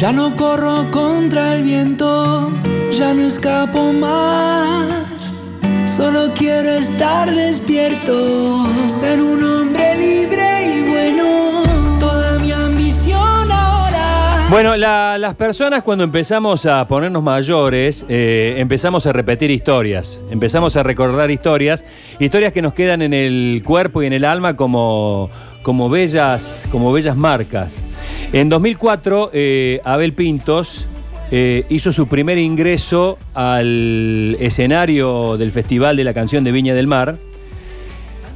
Ya no corro contra el viento, ya no escapo más. Solo quiero estar despierto, ser un hombre libre y bueno. Toda mi ambición ahora. Bueno, la- las personas cuando empezamos a ponernos mayores, eh, empezamos a repetir historias, empezamos a recordar historias, historias que nos quedan en el cuerpo y en el alma como, como, bellas, como bellas marcas. En 2004, eh, Abel Pintos eh, hizo su primer ingreso al escenario del Festival de la Canción de Viña del Mar,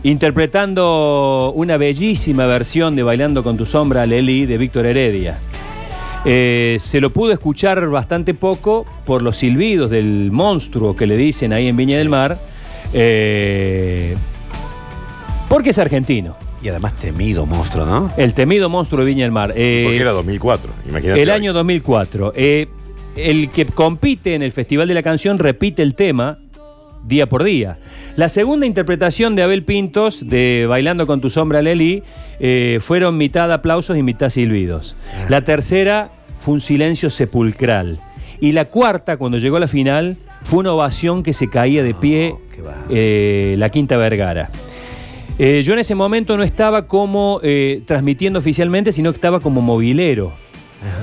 interpretando una bellísima versión de Bailando con tu sombra, Leli, de Víctor Heredia. Eh, se lo pudo escuchar bastante poco por los silbidos del monstruo que le dicen ahí en Viña del Mar, porque es argentino, Y además temido monstruo, ¿no? el temido monstruo de Viña del Mar. Eh, Porque era 2004, imagínate. el hoy. año 2004. Eh, el que compite en el Festival de la Canción repite el tema día por día. La segunda interpretación de Abel Pintos de Bailando con tu sombra, Leli, eh, fueron mitad aplausos y mitad silbidos. La tercera fue un silencio sepulcral. Y la cuarta, cuando llegó a la final, fue una ovación que se caía de pie eh, la Quinta Vergara. Eh, yo en ese momento no estaba como eh, transmitiendo oficialmente, sino que estaba como movilero.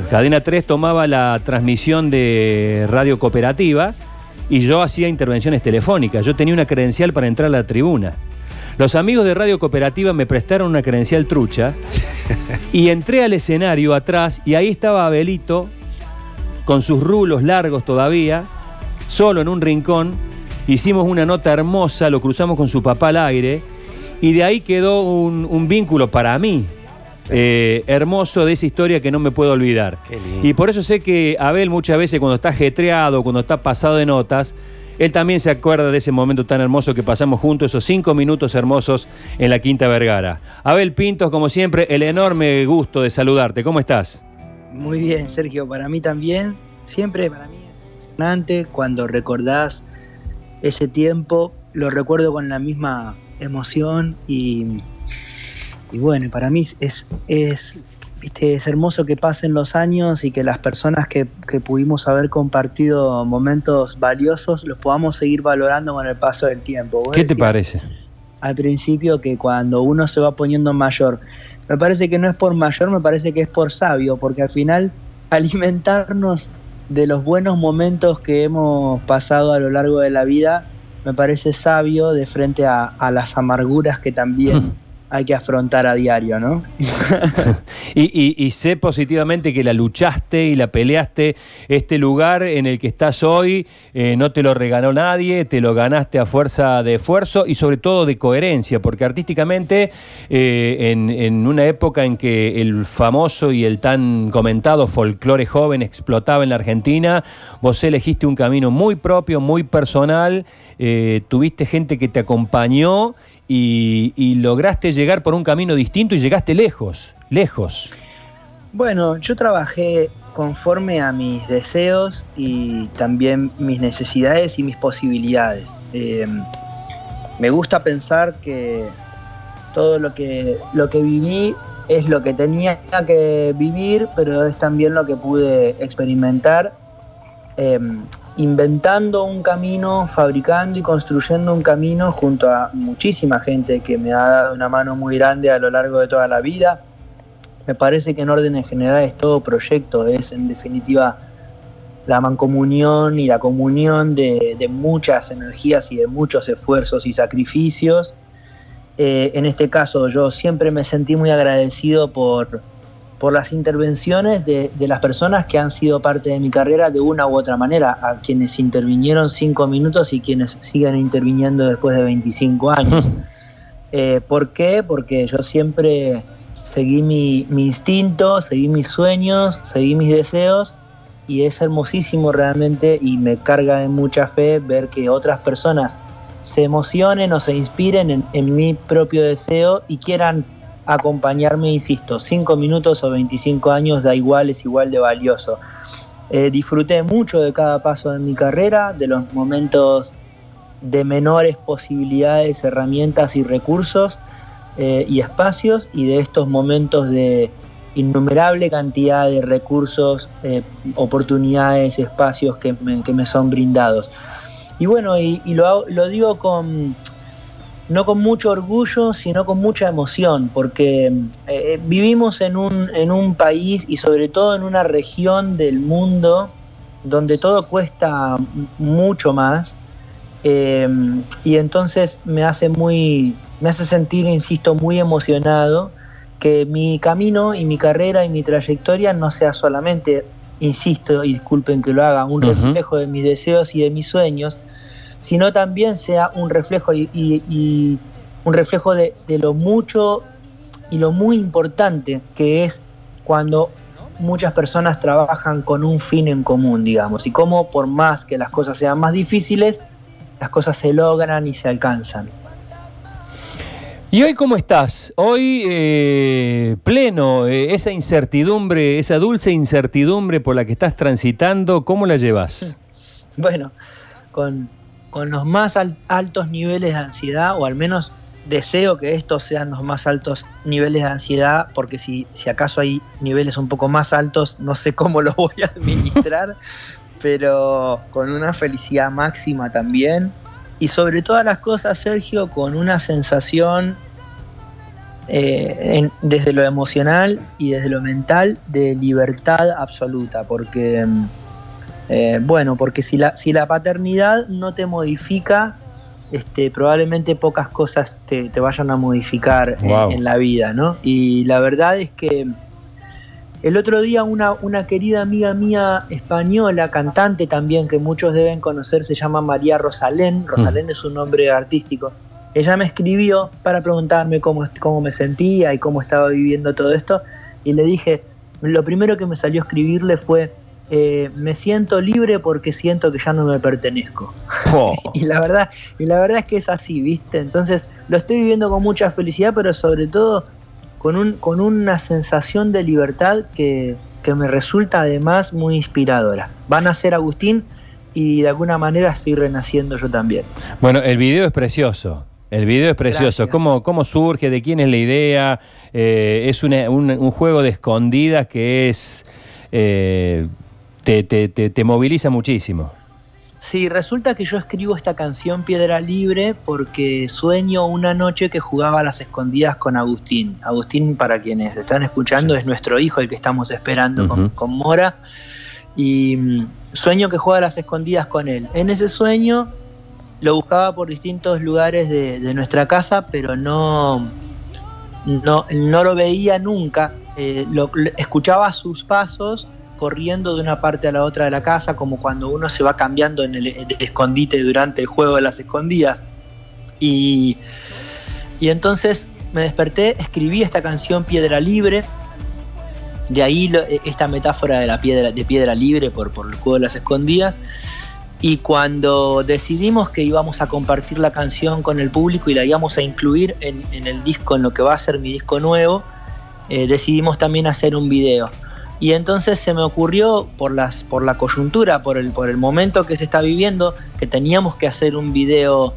Cadena 3 tomaba la transmisión de Radio Cooperativa y yo hacía intervenciones telefónicas. Yo tenía una credencial para entrar a la tribuna. Los amigos de Radio Cooperativa me prestaron una credencial trucha y entré al escenario atrás y ahí estaba Abelito con sus rulos largos todavía, solo en un rincón. Hicimos una nota hermosa, lo cruzamos con su papá al aire y de ahí quedó un, un vínculo para mí eh, hermoso de esa historia que no me puedo olvidar. Y por eso sé que Abel muchas veces cuando está jetreado, cuando está pasado de notas, él también se acuerda de ese momento tan hermoso que pasamos juntos, esos cinco minutos hermosos en la Quinta Vergara. Abel Pintos, como siempre, el enorme gusto de saludarte. ¿Cómo estás? Muy bien, Sergio, para mí también, siempre para mí es emocionante cuando recordás ese tiempo, lo recuerdo con la misma emoción y, y bueno, para mí es, es, viste, es hermoso que pasen los años y que las personas que, que pudimos haber compartido momentos valiosos los podamos seguir valorando con el paso del tiempo. ¿Qué te parece? al principio que cuando uno se va poniendo mayor, me parece que no es por mayor, me parece que es por sabio, porque al final alimentarnos de los buenos momentos que hemos pasado a lo largo de la vida, me parece sabio de frente a, las amarguras que también hay que afrontar a diario, ¿no? Y, y- y sé positivamente que la luchaste y la peleaste. Este lugar en el que estás hoy eh, no te lo regaló nadie, te lo ganaste a fuerza de esfuerzo y sobre todo de coherencia, porque artísticamente eh, en, una época en que el famoso y el tan comentado folclore joven explotaba en la Argentina, vos elegiste un camino muy propio, muy personal, eh, tuviste gente que te acompañó y, lograste llegar por un camino distinto y llegaste lejos, lejos. Bueno, yo trabajé conforme a mis deseos y también mis necesidades y mis posibilidades. Eh, me gusta pensar que todo lo que, lo que viví es lo que tenía que vivir, pero es también lo que pude experimentar, eh, inventando un camino, fabricando y construyendo un camino junto a muchísima gente que me ha dado una mano muy grande a lo largo de toda la vida. Me parece que en orden general es todo proyecto, es en definitiva la mancomunión y la comunión de, de muchas energías y de muchos esfuerzos y sacrificios. Eh, en este caso yo siempre me sentí muy agradecido por, por las intervenciones de, de las personas que han sido parte de mi carrera de una u otra manera, a quienes intervinieron cinco minutos y quienes siguen interviniendo después de 25 años. Eh, ¿Por qué? Porque yo siempre seguí mi, mi instinto, seguí mis sueños, seguí mis deseos y es hermosísimo realmente y me carga de mucha fe ver que otras personas se emocionen o se inspiren en, en mi propio deseo y quieran acompañarme, insisto, 5 minutos o 25 años da igual, es igual de valioso. Eh, disfruté mucho de cada paso de mi carrera, de los momentos de menores posibilidades, herramientas y recursos eh, y espacios y de estos momentos de, innumerable cantidad de recursos, eh, oportunidades, espacios que me, que me, son brindados. Y bueno, y, y lo, lo, digo con, no con mucho orgullo, sino con mucha emoción, porque eh, vivimos en un, en un país y sobre todo en una región del mundo donde todo cuesta mucho más. Eh, y entonces me hace muy, me hace sentir, insisto, muy emocionado que mi camino y mi carrera y mi trayectoria no sea solamente, insisto, y disculpen que lo haga, un uh -huh. reflejo de mis deseos y de mis sueños, sino también sea un reflejo y, y, y un reflejo de, de, lo mucho y lo muy importante que es cuando muchas personas trabajan con un fin en común, digamos, y cómo por más que las cosas sean más difíciles, las cosas se logran y se alcanzan. ¿Y hoy cómo estás? Hoy eh, pleno, eh, esa incertidumbre, esa dulce incertidumbre por la que estás transitando, ¿cómo la llevas? Bueno, con, con los más al, altos niveles de ansiedad, o al menos deseo que estos sean los más altos niveles de ansiedad, porque si, si acaso hay niveles un poco más altos, no sé cómo los voy a administrar, pero con una felicidad máxima también. Y sobre todas las cosas, Sergio, con una sensación eh, en, desde lo emocional y desde lo mental de libertad absoluta, porque, eh, bueno, porque si la, si la paternidad no te modifica, este, probablemente pocas cosas te, te vayan a modificar wow. en, en, la vida, ¿no? Y la verdad es que el otro día una, una, querida amiga mía española, cantante también, que muchos deben conocer, se llama María Rosalén. Rosalén mm. es un nombre artístico. Ella me escribió para preguntarme cómo, cómo me sentía y cómo estaba viviendo todo esto. Y le dije, lo primero que me salió a escribirle fue, eh, me siento libre porque siento que ya no me pertenezco. Oh. y, la verdad, y la verdad es que es así, ¿viste? Entonces lo estoy viviendo con mucha felicidad, pero sobre todo con, un, con una sensación de libertad que, que, me resulta además muy inspiradora. Van a ser Agustín y de alguna manera estoy renaciendo yo también. Bueno, el video es precioso. El video es precioso. ¿Cómo, ¿Cómo, surge? ¿De quién es la idea? Eh, es una, un, un, juego de escondidas que es. Eh, te, te, te, te moviliza muchísimo. Sí, resulta que yo escribo esta canción Piedra Libre porque sueño una noche que jugaba a las escondidas con Agustín. Agustín, para quienes están escuchando, sí. es nuestro hijo, el que estamos esperando uh -huh. con, con, Mora. Y mm, sueño que juega a las escondidas con él. En ese sueño lo buscaba por distintos lugares de, de nuestra casa, pero no, no, no lo veía nunca. Eh, lo, escuchaba sus pasos corriendo de una parte a la otra de la casa, como cuando uno se va cambiando en el, escondite durante el juego de las escondidas. Y, y, entonces me desperté, escribí esta canción Piedra Libre, de ahí lo, esta metáfora de la piedra, de piedra libre por, por el juego de las escondidas. Y cuando decidimos que íbamos a compartir la canción con el público y la íbamos a incluir en, en el disco, en lo que va a ser mi disco nuevo, eh, decidimos también hacer un video. Y entonces se me ocurrió, por, las, por la coyuntura, por el, por el momento que se está viviendo, que teníamos que hacer un video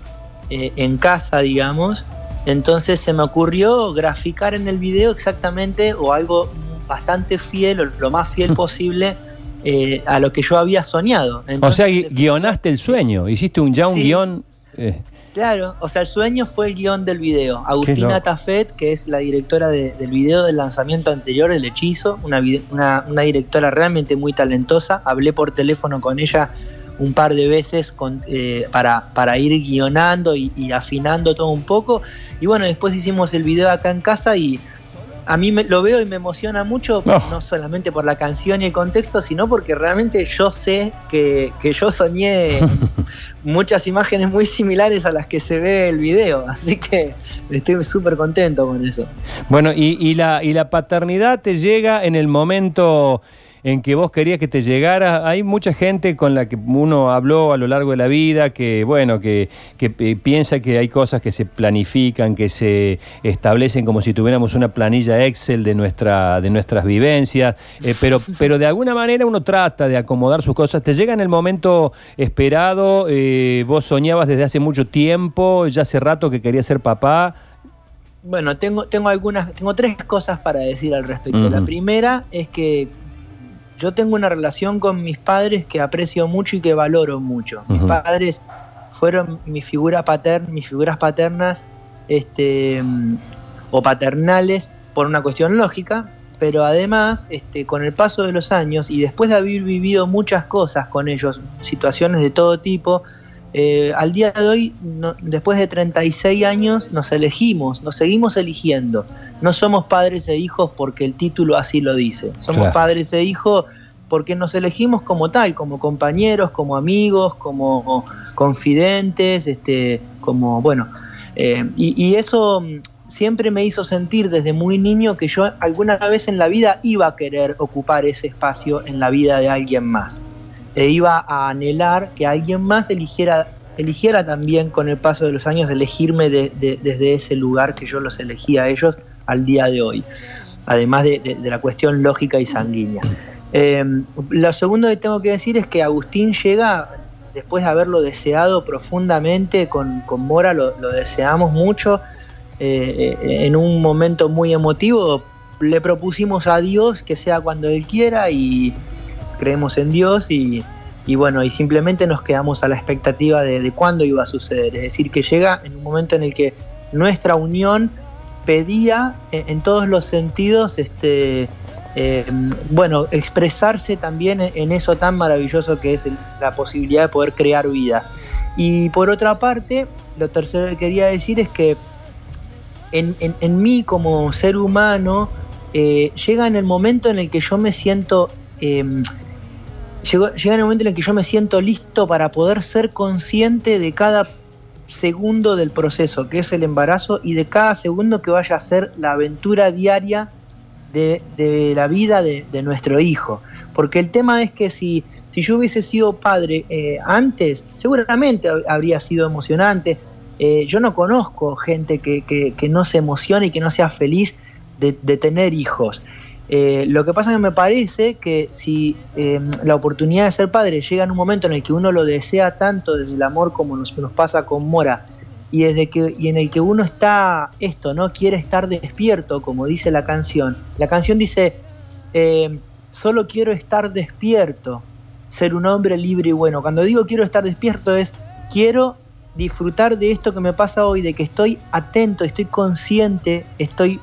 eh, en casa, digamos. Entonces se me ocurrió graficar en el video exactamente o algo bastante fiel, o lo más fiel posible, eh, a lo que yo había soñado. Entonces, o sea, guionaste el sueño, hiciste un, ya un sí. guion. Eh. Claro, o sea, el sueño fue el guion del video. Agustina Tafet, que es la directora de, del video del lanzamiento anterior del Hechizo, una, una, una, directora realmente muy talentosa. Hablé por teléfono con ella un par de veces con, eh, para, para, ir guionando y, y, afinando todo un poco. Y bueno, después hicimos el video acá en casa y a mí me, lo veo y me emociona mucho, no. no. solamente por la canción y el contexto, sino porque realmente yo sé que, que yo soñé muchas imágenes muy similares a las que se ve el video, así que estoy súper contento con eso. Bueno, y, y, la, y la paternidad te llega en el momento en que vos querías que te llegara. Hay mucha gente con la que uno habló a lo largo de la vida que, bueno, que, que piensa que hay cosas que se planifican, que se establecen como si tuviéramos una planilla Excel de, nuestra, de nuestras vivencias, eh, pero, pero de alguna manera uno trata de acomodar sus cosas. Te llega en el momento esperado, eh, vos soñabas desde hace mucho tiempo, ya hace rato que querías ser papá. Bueno, tengo, tengo algunas, tengo tres cosas para decir al respecto. La primera es que yo tengo una relación con mis padres que aprecio mucho y que valoro mucho. Mis padres fueron mi figura paterna, mis figuras paternas, este, o paternales por una cuestión lógica, pero además, este, con el paso de los años y después de haber vivido muchas cosas con ellos, situaciones de todo tipo, eh, al día de hoy, no- después de 36 años, nos elegimos, nos seguimos eligiendo. No somos padres e hijos porque el título así lo dice. Somos Claro. padres e hijos porque nos elegimos como tal, como compañeros, como amigos, como confidentes, este, como, bueno, eh, y, y eso mm, siempre me hizo sentir desde muy niño que yo alguna vez en la vida iba a querer ocupar ese espacio en la vida de alguien más. E iba a anhelar que alguien más eligiera, eligiera también con el paso de los años elegirme de- de- desde ese lugar que yo los elegí a ellos al día de hoy. Además de, la cuestión lógica y sanguínea. Eh, lo segundo que tengo que decir es que Agustín llega, después de haberlo deseado profundamente, con, con Mora lo, lo deseamos mucho, eh, eh, en un momento muy emotivo, le propusimos a Dios que sea cuando Él quiera y creemos en Dios y, bueno, y simplemente nos quedamos a la expectativa de, de cuándo iba a suceder. Es decir, que llega en un momento en el que nuestra unión pedía en, en todos los sentidos, este, eh, bueno, expresarse también en, en eso tan maravilloso que es la posibilidad de poder crear vida. Y por otra parte, lo tercero que quería decir es que en, en- mí como ser humano eh, llega en el momento en el que yo me siento eh, llega el momento en el que yo me siento listo para poder ser consciente de cada segundo del proceso que es el embarazo y de cada segundo que vaya a ser la aventura diaria de, la vida de, nuestro hijo porque el tema es que si si yo hubiese sido padre eh, antes seguramente hab- habría sido emocionante eh, yo no conozco gente que, que- no se emocione y que no sea feliz de tener hijos. Eh, lo que pasa es que me parece que si eh, la oportunidad de ser padre llega en un momento en el que uno lo desea tanto desde el amor como nos, nos pasa con Mora, y, desde que, y en el que uno está esto, ¿no? Quiere estar despierto, como dice la canción. La canción dice, eh, solo quiero estar despierto, ser un hombre libre y bueno. Cuando digo quiero estar despierto es, quiero disfrutar de esto que me pasa hoy, de que estoy atento, estoy consciente, estoy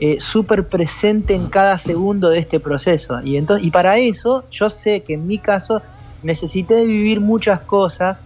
eh, súper presente en cada segundo de este proceso. Y, entonces, y para eso yo sé que en mi caso necesité de vivir muchas cosas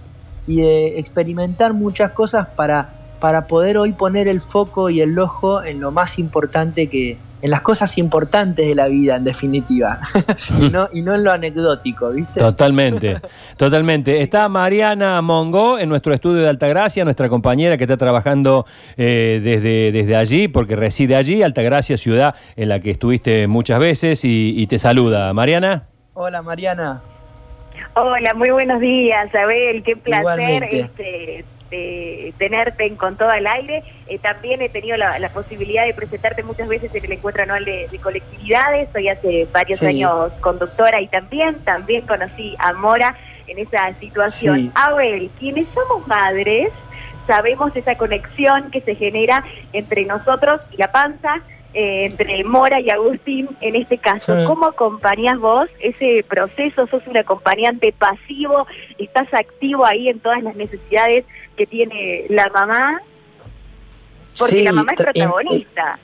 y de experimentar muchas cosas para, para poder hoy poner el foco y el ojo en lo más importante que, en las cosas importantes de la vida, en definitiva, y, no, y no en lo anecdótico, ¿viste? Totalmente, totalmente. Está Mariana Mongo en nuestro estudio de Altagracia, nuestra compañera que está trabajando eh, desde, desde allí, porque reside allí, Altagracia, ciudad en la que estuviste muchas veces, y, y te saluda. Mariana. Hola Mariana. Hola, muy buenos días, Abel, qué placer Igualmente. Este, de tenerte en Con Todo al Aire. Eh, también he tenido la, la posibilidad de presentarte muchas veces en el encuentro anual de, de colectividades, soy hace varios Sí. años conductora y también, también conocí a Mora en esa situación. Sí. Abel, quienes somos madres, sabemos esa conexión que se genera entre nosotros y la panza, eh, entre Mora y Agustín en este caso. Sí. ¿Cómo acompañás vos ese proceso? ¿Sos un acompañante pasivo? ¿Estás activo ahí en todas las necesidades que tiene la mamá? Porque Sí, la mamá es en- protagonista.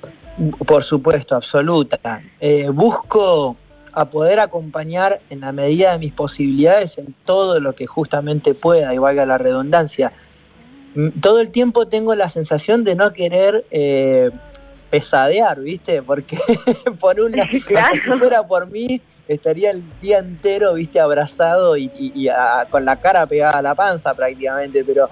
Por supuesto, absoluta. Eh, busco a poder acompañar en la medida de mis posibilidades en todo lo que justamente pueda, y valga la redundancia. Mm, Todo el tiempo tengo la sensación de no querer eh, pesadear, ¿viste? Porque por un lado, Claro. si fuera por mí, estaría el día entero, ¿viste? Abrazado y, y- y a- con la cara pegada a la panza prácticamente, pero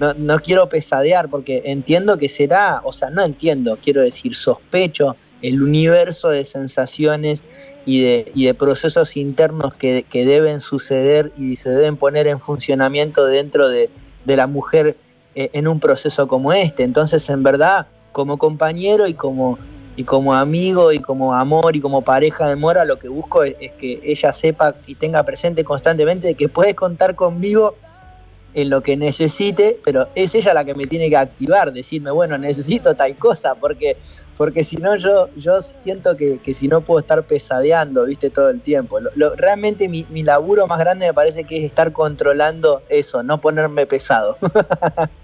no, no quiero pesadear porque entiendo que será, o sea, no entiendo, quiero decir, sospecho el universo de sensaciones y de, y de procesos internos que, que deben suceder y se deben poner en funcionamiento dentro de, de la mujer eh, en un proceso como este. Entonces, en verdad, como compañero y como, y como amigo y como amor y como pareja de Mora, lo que busco es, que ella sepa y tenga presente constantemente que puede contar conmigo en lo que necesite, pero es ella la que me tiene que activar, decirme, bueno, necesito tal cosa, porque, porque si no yo, yo siento que, que si no puedo estar pesadeando, viste, todo el tiempo. Lo, realmente mi, mi laburo más grande me parece que es estar controlando eso, no ponerme pesado.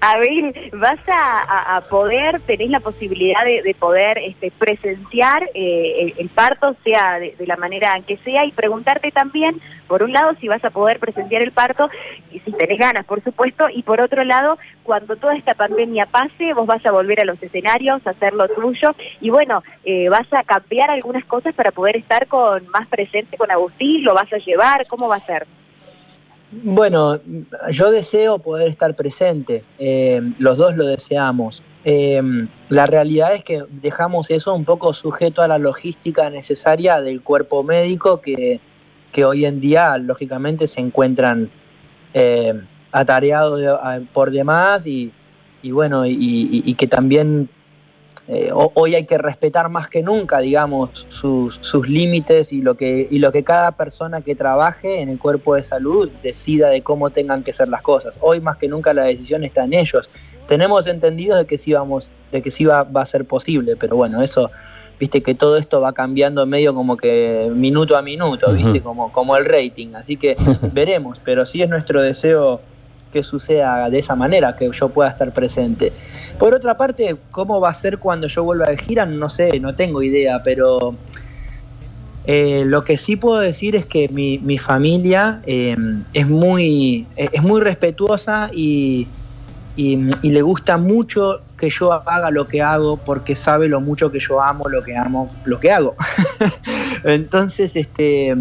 Abel, vas a, poder, tenés la posibilidad de, poder este, presenciar eh, el, parto, sea de, la manera que sea, y preguntarte también, por un lado, si vas a poder presenciar el parto, y si tenés ganas, por supuesto, y por otro lado, cuando toda esta pandemia pase, vos vas a volver a los escenarios, a hacer lo tuyo, y bueno, eh, vas a cambiar algunas cosas para poder estar con más presente con Agustín, lo vas a llevar, ¿cómo va a ser? Bueno, yo deseo poder estar presente, eh, los dos lo deseamos. Eh, la realidad es que dejamos eso un poco sujeto a la logística necesaria del cuerpo médico que, hoy en día lógicamente se encuentran eh, atareados por demás y, bueno, y que también eh, hoy hay que respetar más que nunca, digamos, sus, límites y lo, que, y lo que cada persona que trabaje en el cuerpo de salud decida de cómo tengan que ser las cosas. Hoy más que nunca la decisión está en ellos. Tenemos entendido de que sí vamos, de que sí va, va a ser posible, pero bueno, eso, viste que todo esto va cambiando medio como que minuto a minuto, viste, como, como el rating. Así que veremos, pero sí es nuestro deseo que suceda de esa manera, que yo pueda estar presente. Por otra parte, ¿cómo va a ser cuando yo vuelva de gira? No sé, no tengo idea, pero eh, lo que sí puedo decir es que mi, mi familia eh, es, muy, es muy respetuosa y, y, le gusta mucho que yo haga lo que hago porque sabe lo mucho que yo amo lo que amo, lo que hago. Entonces, este,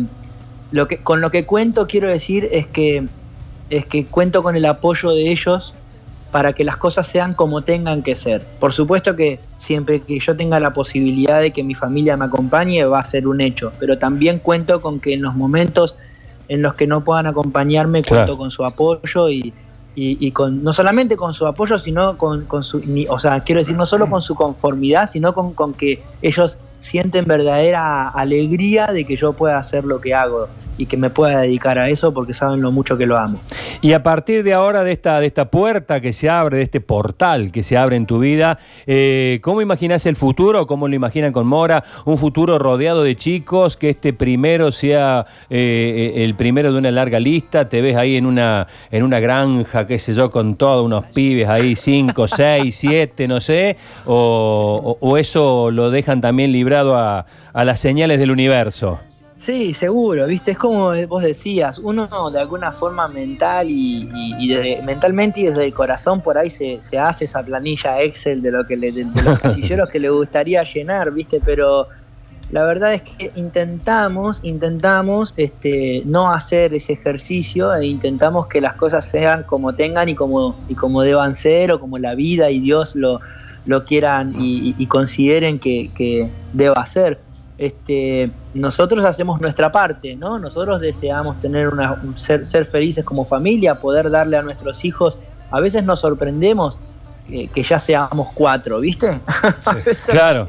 lo que, con lo que cuento quiero decir es que es que cuento con el apoyo de ellos para que las cosas sean como tengan que ser. Por supuesto que siempre que yo tenga la posibilidad de que mi familia me acompañe va a ser un hecho, pero también cuento con que en los momentos en los que no puedan acompañarme cuento con su apoyo y, y, con no solamente con su apoyo, sino con, con su, o sea, quiero decir, no solo con su conformidad, sino con, con que ellos sienten verdadera alegría de que yo pueda hacer lo que hago y que me pueda dedicar a eso porque saben lo mucho que lo amo. Y a partir de ahora, de esta, de esta puerta que se abre, de este portal que se abre en tu vida, eh, ¿cómo imaginas el futuro? ¿Cómo lo imaginan con Mora? Un futuro rodeado de chicos, que este primero sea eh, el primero de una larga lista, te ves ahí en una, en una granja, qué sé yo, con todos unos pibes ahí, cinco, seis, siete, no sé, o, o, eso lo dejan también librado a, a las señales del universo. Sí, seguro, viste, es como vos decías, uno de alguna forma mental y, mentalmente y desde el corazón por ahí se, hace esa planilla Excel de lo que le, de, los casilleros que le gustaría llenar, viste, pero la verdad es que intentamos, intentamos este, no hacer ese ejercicio e intentamos que las cosas sean como tengan y como, y como deban ser o como la vida y Dios lo, lo quieran y, consideren que, que deba ser este, nosotros hacemos nuestra parte, ¿no? Nosotros deseamos tener una, ser, ser felices como familia, poder darle a nuestros hijos. A veces nos sorprendemos que ya seamos cuatro, ¿viste? claro.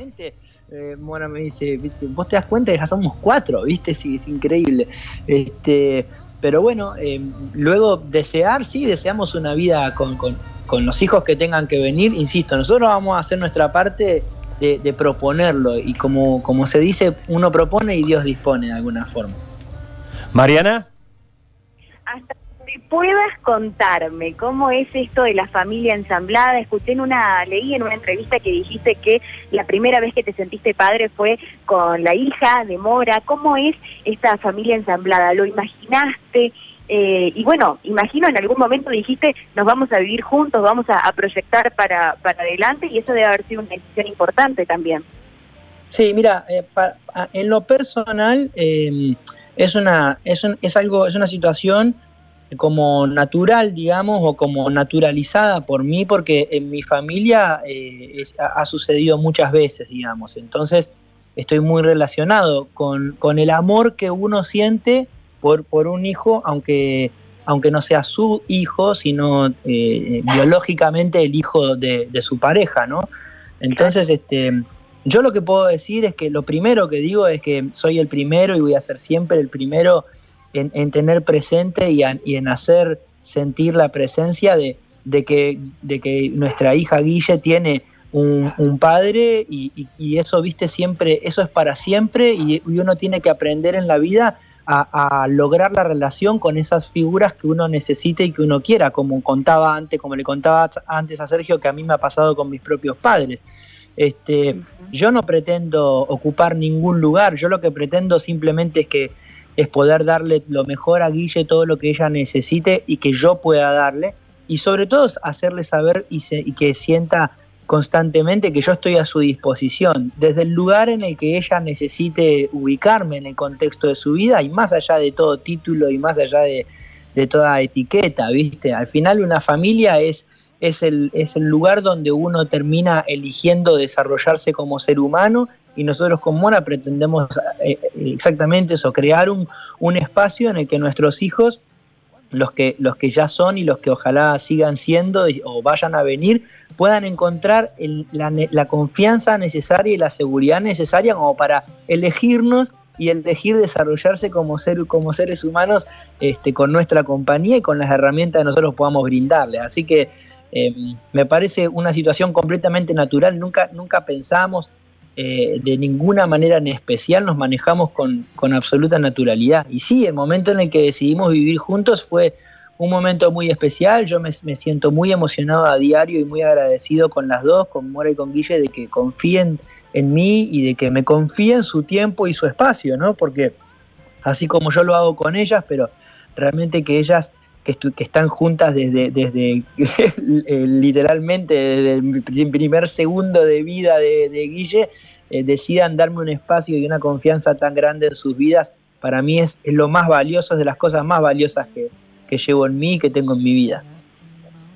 Eh, Mora me dice, vos te das cuenta que ya somos cuatro, ¿viste? Sí, es increíble. Este, pero bueno, eh, luego desear, sí, deseamos una vida con, con, con los hijos que tengan que venir. Insisto, nosotros vamos a hacer nuestra parte de, proponerlo. Y como, como se dice, uno propone y Dios dispone de alguna forma. Mariana. Hasta que puedas contarme cómo es esto de la familia ensamblada. Escuché en una, leí en una entrevista que dijiste que la primera vez que te sentiste padre fue con la hija de Mora. ¿Cómo es esta familia ensamblada? ¿Lo imaginaste? Eh, y bueno, imagino en algún momento dijiste, nos vamos a vivir juntos, vamos a, proyectar para, para, adelante y eso debe haber sido una decisión importante también. Sí, mira, eh, en lo personal em, es, una, es, es, algo, es una situación como natural, digamos, o como naturalizada por mí, porque en mi familia eh, ha sucedido muchas veces, digamos. Entonces, estoy muy relacionado con, con el amor que uno siente por, por un hijo, aunque, aunque no sea su hijo, sino eh, biológicamente el hijo de, su pareja, ¿no? Entonces, este, yo lo que puedo decir es que lo primero que digo es que soy el primero y voy a ser siempre el primero en, tener presente y, en hacer sentir la presencia de, de, que, de que nuestra hija Guille tiene un, un padre y, y, eso, viste, siempre, eso es para siempre y, y uno tiene que aprender en la vida a, lograr la relación con esas figuras que uno necesite y que uno quiera, como contaba antes, como le contaba antes a Sergio, que a mí me ha pasado con mis propios padres. Este, yo no pretendo ocupar ningún lugar, yo lo que pretendo simplemente es que es poder darle lo mejor a Guille todo lo que ella necesite y que yo pueda darle y sobre todo hacerle saber y, y que sienta constantemente que yo estoy a su disposición, desde el lugar en el que ella necesite ubicarme en el contexto de su vida y más allá de todo título y más allá de, toda etiqueta, ¿viste? Al final una familia es, es, el, es el lugar donde uno termina eligiendo desarrollarse como ser humano y nosotros con Mora pretendemos eh, eh, exactamente eso, crear un, un espacio en el que nuestros hijos los que, los que ya son y los que ojalá sigan siendo o vayan a venir, puedan encontrar la, confianza necesaria y la seguridad necesaria como para elegirnos y elegir desarrollarse como, ser, como seres humanos este, con nuestra compañía y con las herramientas que nosotros podamos brindarles. Así que em, me parece una situación completamente natural, nunca, nunca pensamos eh, de ninguna manera en especial, nos manejamos con, absoluta naturalidad. Y sí, el momento en el que decidimos vivir juntos fue un momento muy especial, yo me, siento muy emocionado a diario y muy agradecido con las dos, con Mora y con Guille, de que confíen en mí y de que me confíen su tiempo y su espacio, ¿no? Porque así como yo lo hago con ellas, pero realmente que ellas que, están juntas desde, desde eh, literalmente desde el primer segundo de vida de, Guille, eh, decidan darme un espacio y una confianza tan grande en sus vidas, para mí es, lo más valioso, es de las cosas más valiosas que, que llevo en mí y que tengo en mi vida.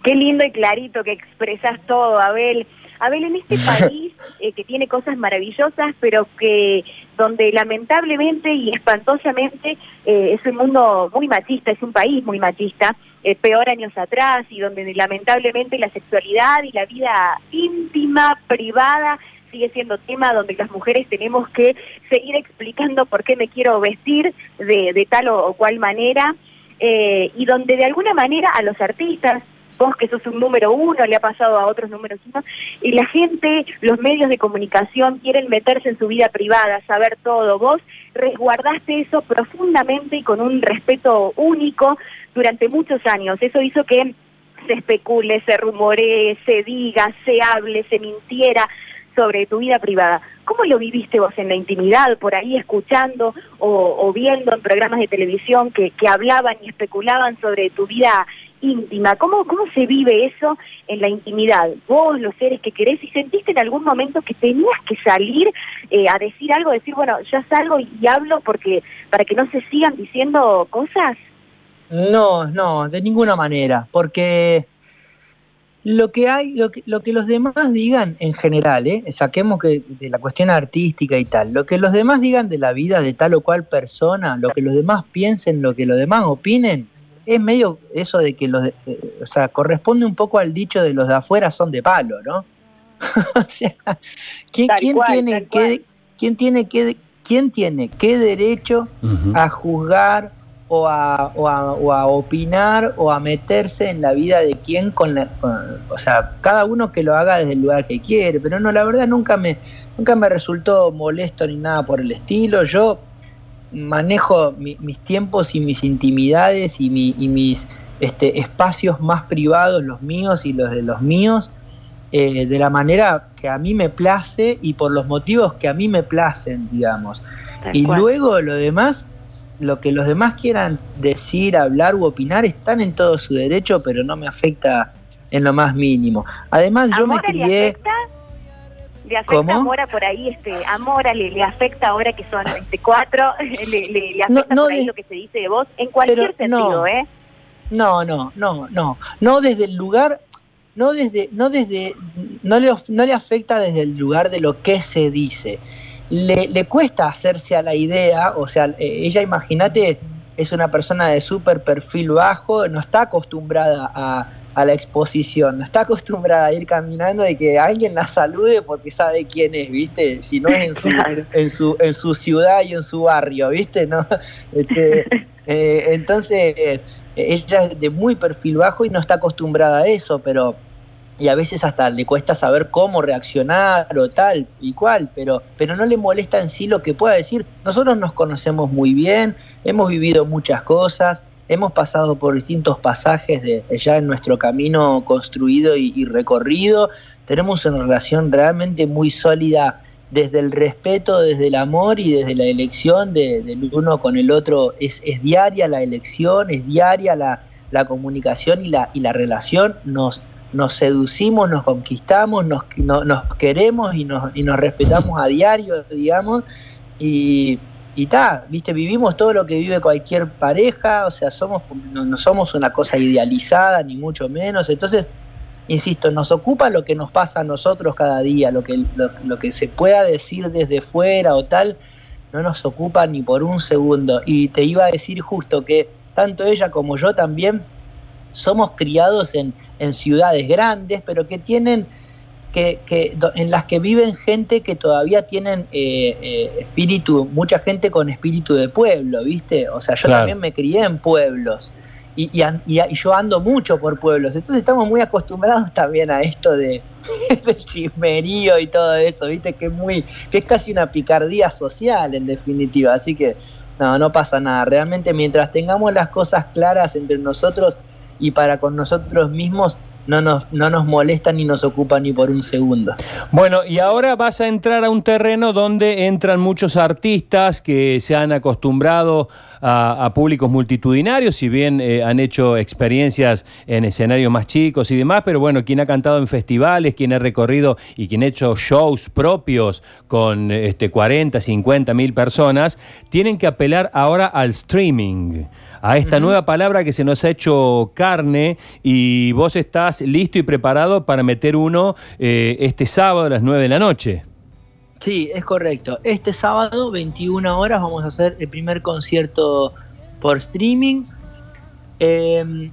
Qué lindo y clarito que expresas todo, Abel. Abel, en este país eh, que tiene cosas maravillosas, pero que donde lamentablemente y espantosamente eh, es un mundo muy machista, es un país muy machista, eh, peor años atrás, y donde lamentablemente la sexualidad y la vida íntima, privada, sigue siendo tema donde las mujeres tenemos que seguir explicando por qué me quiero vestir de, tal o, cual manera, y donde de alguna manera a los artistas, vos que sos un número uno, le ha pasado a otros números uno, y la gente, los medios de comunicación quieren meterse en su vida privada, saber todo. Vos resguardaste eso profundamente y con un respeto único durante muchos años. Eso hizo que se especule, se rumoree, se diga, se hable, se mintiera sobre tu vida privada. ¿Cómo lo viviste vos en la intimidad, por ahí escuchando o, viendo en programas de televisión que, hablaban y especulaban sobre tu vida íntima. ¿Cómo, ¿Cómo se vive eso en la intimidad? Vos, los seres que querés, y sentiste en algún momento que tenías que salir eh, a decir algo, decir, bueno, ya salgo y hablo porque para que no se sigan diciendo cosas? No, no, de ninguna manera, porque lo que hay, lo que, lo que los demás digan en general, ¿eh? saquemos que de la cuestión artística y tal, lo que los demás digan de la vida de tal o cual persona, lo que los demás piensen, lo que los demás opinen, es medio eso de que los, eh, o sea, corresponde un poco al dicho de los de afuera son de palo, ¿no? o sea, ¿quién, tiene qué, quién tiene qué, quién tiene qué derecho a juzgar o a, o, a, opinar o a meterse en la vida de quién con, la, o sea, cada uno que lo haga desde el lugar que quiere, pero no, la verdad nunca me, nunca me resultó molesto ni nada por el estilo. Yo manejo mis tiempos y mis intimidades y, mis este, espacios más privados, los míos y los de los míos, eh, de la manera que a mí me place y por los motivos que a mí me placen, digamos. y luego lo demás, lo que los demás quieran decir, hablar u opinar, están en todo su derecho, pero no me afecta en lo más mínimo. Además, yo me crié le afecta a Mora por ahí, este, a Mora le, afecta ahora que son este, cuatro, le, le, afecta por ahí lo que se dice de vos, en cualquier sentido, no, ¿eh? No, no, no, no, no desde el lugar, no desde, no desde, no le, no le afecta desde el lugar de lo que se dice. Le, le cuesta hacerse a la idea, o sea, eh, ella imagínate, es una persona de súper perfil bajo, no está acostumbrada a a la exposición. No está acostumbrada a ir caminando y que alguien la salude porque sabe quién es, ¿viste? Si no es en su, en su, en su ciudad y en su barrio, ¿viste? ¿No? Este, Eh, entonces, eh, ella es de muy perfil bajo y no está acostumbrada a eso, pero y a veces hasta le cuesta saber cómo reaccionar o tal y cual, pero, pero no le molesta en sí lo que pueda decir. Nosotros nos conocemos muy bien, hemos vivido muchas cosas, hemos pasado por distintos pasajes de, ya en nuestro camino construido y, recorrido, tenemos una relación realmente muy sólida desde el respeto, desde el amor y desde la elección de, del uno con el otro. Es, es diaria la elección, es diaria la, la comunicación y la, y la relación. Nos, nos seducimos, nos conquistamos, nos, nos queremos y nos, y nos respetamos a diario, digamos, y, y viste, vivimos todo lo que vive cualquier pareja, o sea, somos, no, somos una cosa idealizada, ni mucho menos, entonces, insisto, nos ocupa lo que nos pasa a nosotros cada día, lo que, lo que se pueda decir desde fuera o tal, no nos ocupa ni por un segundo, y te iba a decir justo que tanto ella como yo también somos criados en, en ciudades grandes, pero que tienen, que, que, en las que viven gente que todavía tienen eh, eh, espíritu, mucha gente con espíritu de pueblo, ¿viste? O sea, yo también me crié en pueblos. Y, y, y, yo ando mucho por pueblos, entonces estamos muy acostumbrados también a esto de, chismerío y todo eso, viste que es muy, que es casi una picardía social en definitiva, así que no, no pasa nada, realmente mientras tengamos las cosas claras entre nosotros, y para con nosotros mismos no nos, no nos molesta ni nos ocupa ni por un segundo. Bueno, y ahora vas a entrar a un terreno donde entran muchos artistas que se han acostumbrado a, públicos multitudinarios, si bien eh, han hecho experiencias en escenarios más chicos y demás, pero bueno, quien ha cantado en festivales, quien ha recorrido y quien ha hecho shows propios con este, 40, 50 mil personas, tienen que apelar ahora al streaming a esta nueva palabra que se nos ha hecho carne y vos estás listo y preparado para meter uno eh, este sábado a las 9 de la noche. Sí, es correcto. Este sábado, 21 horas, vamos a hacer el primer concierto por streaming. Em,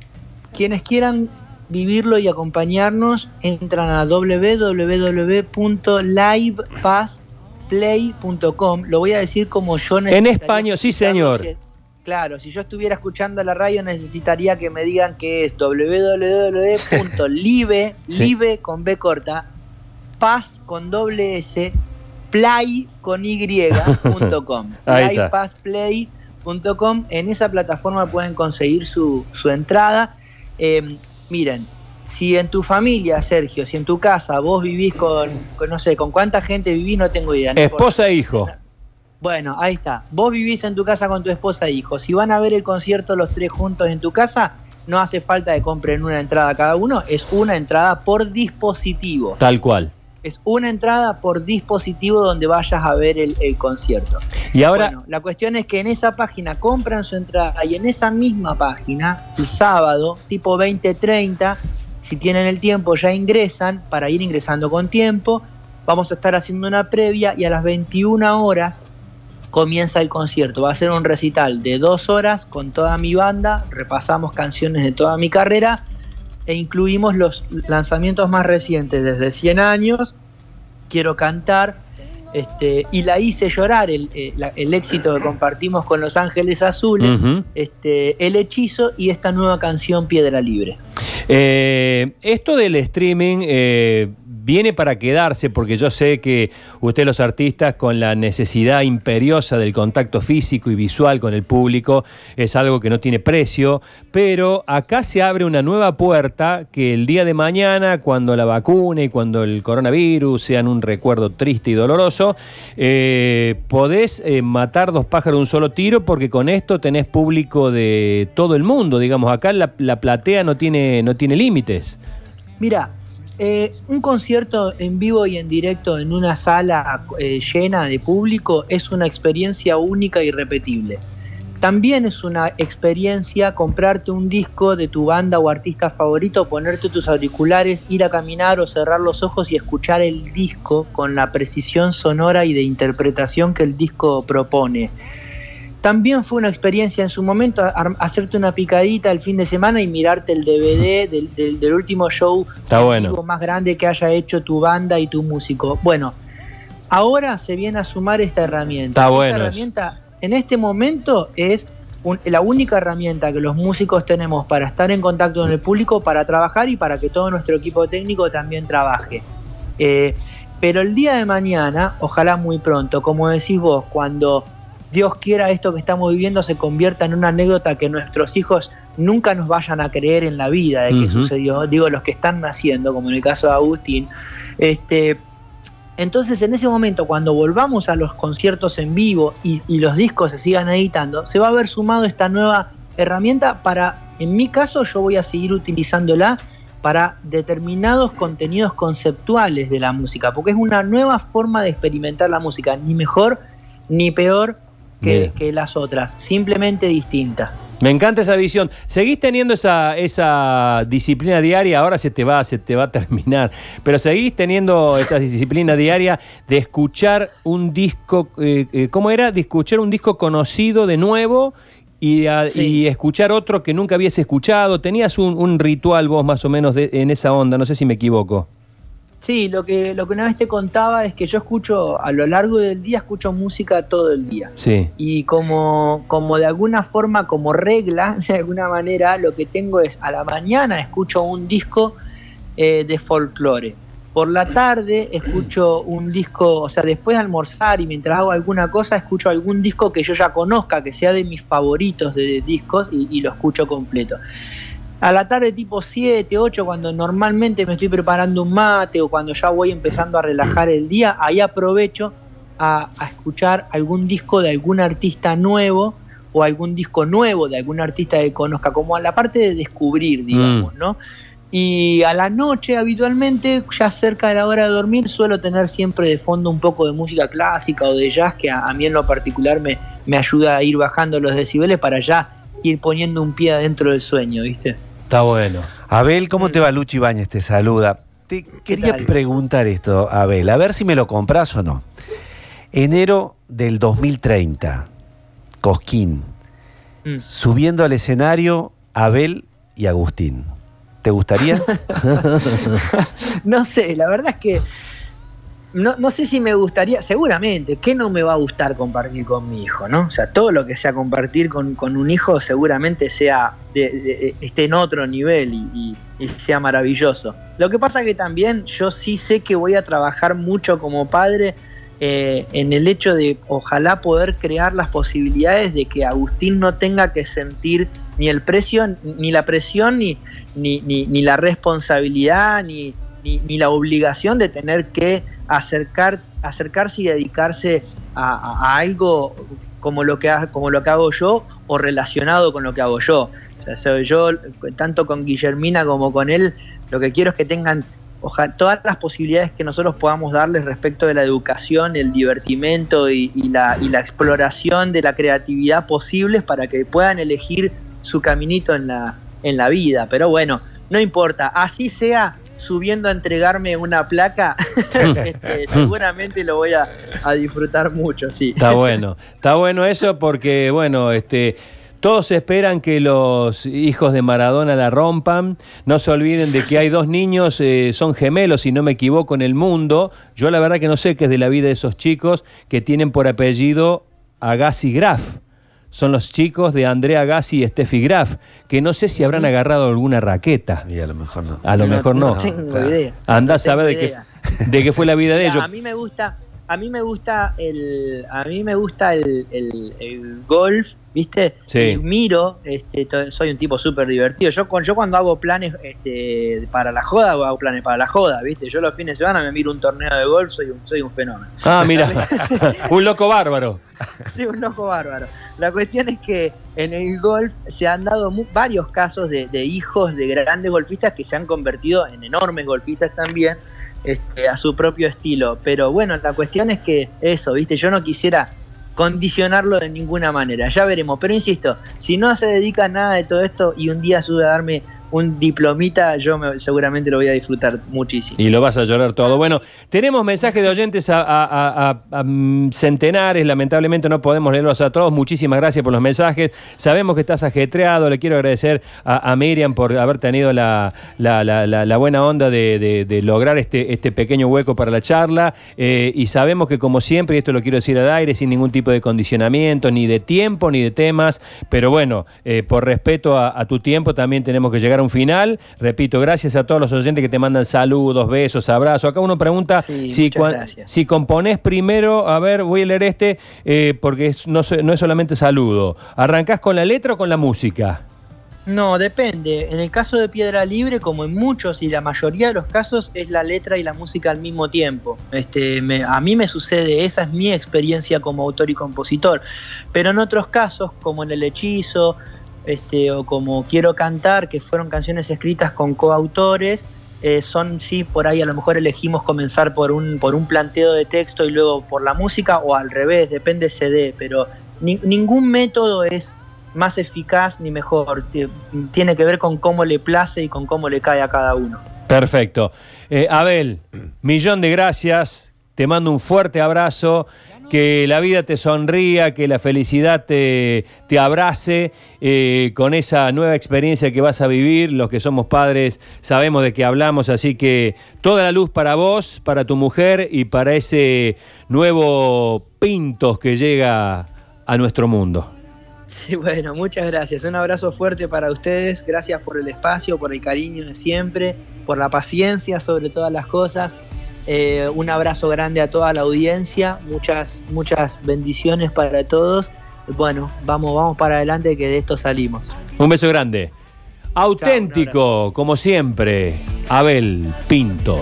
quienes quieran vivirlo y acompañarnos, entran a www.livepassplay.com. Lo voy a decir como yo En español, sí, señor. Claro, si yo estuviera escuchando la radio necesitaría que me digan que es www.live, live con B corta, paz con doble S, play con Y.com. Livepasplay.com. En esa plataforma pueden conseguir su, entrada. Em, miren, si en tu familia, Sergio, si en tu casa vos vivís con, no sé, con cuánta gente vivís, no tengo idea. Esposa e hijo. Bueno, ahí está. Vos vivís en tu casa con tu esposa e hijo. Si van a ver el concierto los tres juntos en tu casa, no hace falta que compren una entrada cada uno, es una entrada por dispositivo. Tal cual. Es una entrada por dispositivo donde vayas a ver el, concierto. Y ahora. Bueno, la cuestión es que en esa página compran su entrada y en esa misma página, el sábado, tipo 20-30, si tienen el tiempo, ya ingresan para ir ingresando con tiempo. Vamos a estar haciendo una previa y a las 21 horas comienza el concierto. Va a ser un recital de dos horas con toda mi banda, repasamos canciones de toda mi carrera e incluimos los lanzamientos más recientes desde 100 años. Quiero cantar este, y la hice llorar, el, eh, éxito que compartimos con Los Ángeles Azules, este, El Hechizo y esta nueva canción Piedra Libre. Eh, esto del streaming, eh, viene para quedarse, porque yo sé que usted los artistas con la necesidad imperiosa del contacto físico y visual con el público es algo que no tiene precio, pero acá se abre una nueva puerta que el día de mañana, cuando la vacuna y cuando el coronavirus sean un recuerdo triste y doloroso, eh, podés eh, matar dos pájaros de un solo tiro porque con esto tenés público de todo el mundo, digamos, acá la, la platea no tiene, no tiene límites. Mira, eh, un concierto en vivo y en directo en una sala eh, llena de público es una experiencia única y repetible. También es una experiencia comprarte un disco de tu banda o artista favorito, ponerte tus auriculares, ir a caminar o cerrar los ojos y escuchar el disco con la precisión sonora y de interpretación que el disco propone. También fue una experiencia en su momento hacerte una picadita el fin de semana y mirarte el DVD del, último show más grande que haya hecho tu banda y tu músico. Bueno, ahora se viene a sumar esta herramienta. esta herramienta en este momento es un- la única herramienta que los músicos tenemos para estar en contacto con el público, para trabajar y para que todo nuestro equipo técnico también trabaje. Eh, pero el día de mañana, ojalá muy pronto, como decís vos, cuando Dios quiera esto que estamos viviendo se convierta en una anécdota que nuestros hijos nunca nos vayan a creer en la vida de que sucedió, digo los que están naciendo, como en el caso de Agustín, este, entonces en ese momento cuando volvamos a los conciertos en vivo y, y los discos se sigan editando, se va a haber sumado esta nueva herramienta para, en mi caso yo voy a seguir utilizándola para determinados contenidos conceptuales de la música, porque es una nueva forma de experimentar la música, ni mejor ni peor que, las otras, simplemente distinta. Me encanta esa visión. ¿Seguís teniendo esa, esa disciplina diaria? Ahora se te va, se te va a terminar. Pero seguís teniendo esta disciplina diaria de escuchar un disco, eh, eh, ¿cómo era? De escuchar un disco conocido de nuevo y, a- Sí. y escuchar otro que nunca habías escuchado. Tenías un, un ritual vos más o menos de- en esa onda, no sé si me equivoco. Sí, lo que, lo que una vez te contaba es que yo escucho, a lo largo del día, escucho música todo el día. Sí. Y como, como de alguna forma, como regla, de alguna manera, lo que tengo es a la mañana escucho un disco eh, de folclore. Por la tarde escucho un disco, o sea, después de almorzar y mientras hago alguna cosa, escucho algún disco que yo ya conozca, que sea de mis favoritos de discos y, y lo escucho completo. A la tarde tipo 7, 8, cuando normalmente me estoy preparando un mate o cuando ya voy empezando a relajar el día, ahí aprovecho a, a escuchar algún disco de algún artista nuevo o algún disco nuevo de algún artista que conozca, como a la parte de descubrir, digamos, ¿no? Y a la noche, habitualmente, ya cerca de la hora de dormir, suelo tener siempre de fondo un poco de música clásica o de jazz, que a, a mí en lo particular me, me ayuda a ir bajando los decibeles para ya ir poniendo un pie adentro del sueño, ¿viste? Está bueno. Abel, ¿cómo te va? Luchi Ibáñez te saluda. Te quería tal? preguntar esto, Abel, a ver si me lo compras o no. Enero del 2030, Cosquín, Mm. subiendo al escenario Abel y Agustín. ¿Te gustaría? no sé, la verdad es que no, no sé si me gustaría, seguramente, ¿qué no me va a gustar compartir con mi hijo? ¿no? O sea, todo lo que sea compartir con, con un hijo seguramente sea de- de- esté en otro nivel y sea maravilloso. Lo que pasa que también yo sí sé que voy a trabajar mucho como padre eh, en el hecho de ojalá poder crear las posibilidades de que Agustín no tenga que sentir ni el precio, ni la presión, ni, ni, ni, ni la responsabilidad, ni, ni, ni la obligación de tener que acercar, acercarse y dedicarse a, algo como lo, que, como lo que hago yo o relacionado con lo que hago yo. O sea, yo, tanto con Guillermina como con él, lo que quiero es que tengan ojalá, todas las posibilidades que nosotros podamos darles respecto de la educación, el divertimento y, y la, y la exploración de la creatividad posibles para que puedan elegir su caminito en la, en la vida. Pero bueno, no importa, así sea subiendo a entregarme una placa, este, seguramente lo voy a, a disfrutar mucho, sí. Está bueno, está bueno eso porque, bueno, este, todos esperan que los hijos de Maradona la rompan. No se olviden de que hay dos niños, eh, son gemelos, si no me equivoco, en el mundo. Yo la verdad que no sé qué es de la vida de esos chicos que tienen por apellido Agassi Graf. Son los chicos de Andrea Agassi y Steffi Graf, que no sé si habrán agarrado alguna raqueta. Y a lo mejor no. A lo mejor no. tengo claro. idea. Andá a No tengo saber de qué, de qué fue la vida de ellos. A mí me gusta, a mí me gusta el, a mí me gusta el, el- el golf, ¿viste? Sí. Y miro, este, soy un tipo súper divertido. Yo, con- yo cuando hago planes este, para la joda, hago planes para la joda, ¿viste? Yo los fines de semana me miro un torneo de golf, soy un, soy un fenómeno. Ah, mira, un loco bárbaro. Sí, un loco bárbaro. La cuestión es que en el golf se han dado mu- varios casos de, de hijos de grandes golfistas que se han convertido en enormes golfistas también, este, a su propio estilo. Pero bueno, la cuestión es que eso, ¿viste? Yo no quisiera condicionarlo de ninguna manera, ya veremos. Pero insisto, si no se dedica a nada de todo esto y un día sube a darme un diplomita, yo me- seguramente lo voy a disfrutar muchísimo. Y lo vas a llorar todo. Bueno, tenemos mensajes de oyentes a, mm, centenares, lamentablemente no podemos leerlos a todos. Muchísimas gracias por los mensajes. Sabemos que estás ajetreado, le quiero agradecer a, Miriam por haber tenido la, la- buena onda de, lograr este, este pequeño hueco para la charla. Eh, y sabemos que como siempre, y esto lo quiero decir al aire, sin ningún tipo de condicionamiento, ni de tiempo, ni de temas, pero bueno, eh, por respeto a, tu tiempo también tenemos que llegar un final. Repito, gracias a todos los oyentes que te mandan saludos, besos, abrazos. Acá uno pregunta Sí, si, si componés primero, a ver, voy a leer este, eh, porque es- no, es solamente saludo. ¿Arrancás con la letra o con la música? No, depende. En el caso de Piedra Libre, como en muchos y la mayoría de los casos, es la letra y la música al mismo tiempo. Este, me- a mí me sucede, esa es mi experiencia como autor y compositor. Pero en otros casos, como en El Hechizo, este, o como Quiero Cantar, que fueron canciones escritas con coautores, eh, son, sí, por ahí a lo mejor elegimos comenzar por un, por un planteo de texto y luego por la música, o al revés, depende CD, pero ni- ningún método es más eficaz ni mejor. Ti- Tiene que ver con cómo le place y con cómo le cae a cada uno. Perfecto. Eh, Abel, millón de gracias. Te mando un fuerte abrazo. Que la vida te sonría, que la felicidad te, te abrace eh, con esa nueva experiencia que vas a vivir. Los que somos padres sabemos de qué hablamos, así que toda la luz para vos, para tu mujer y para ese nuevo Pintos que llega a nuestro mundo. Sí, bueno, muchas gracias. Un abrazo fuerte para ustedes. Gracias por el espacio, por el cariño de siempre, por la paciencia sobre todas las cosas. Eh, un abrazo grande a toda la audiencia. Muchas, muchas bendiciones para todos. Bueno, vamos, vamos para adelante que de esto salimos. Un beso grande. Auténtico, como siempre, Abel Pintos.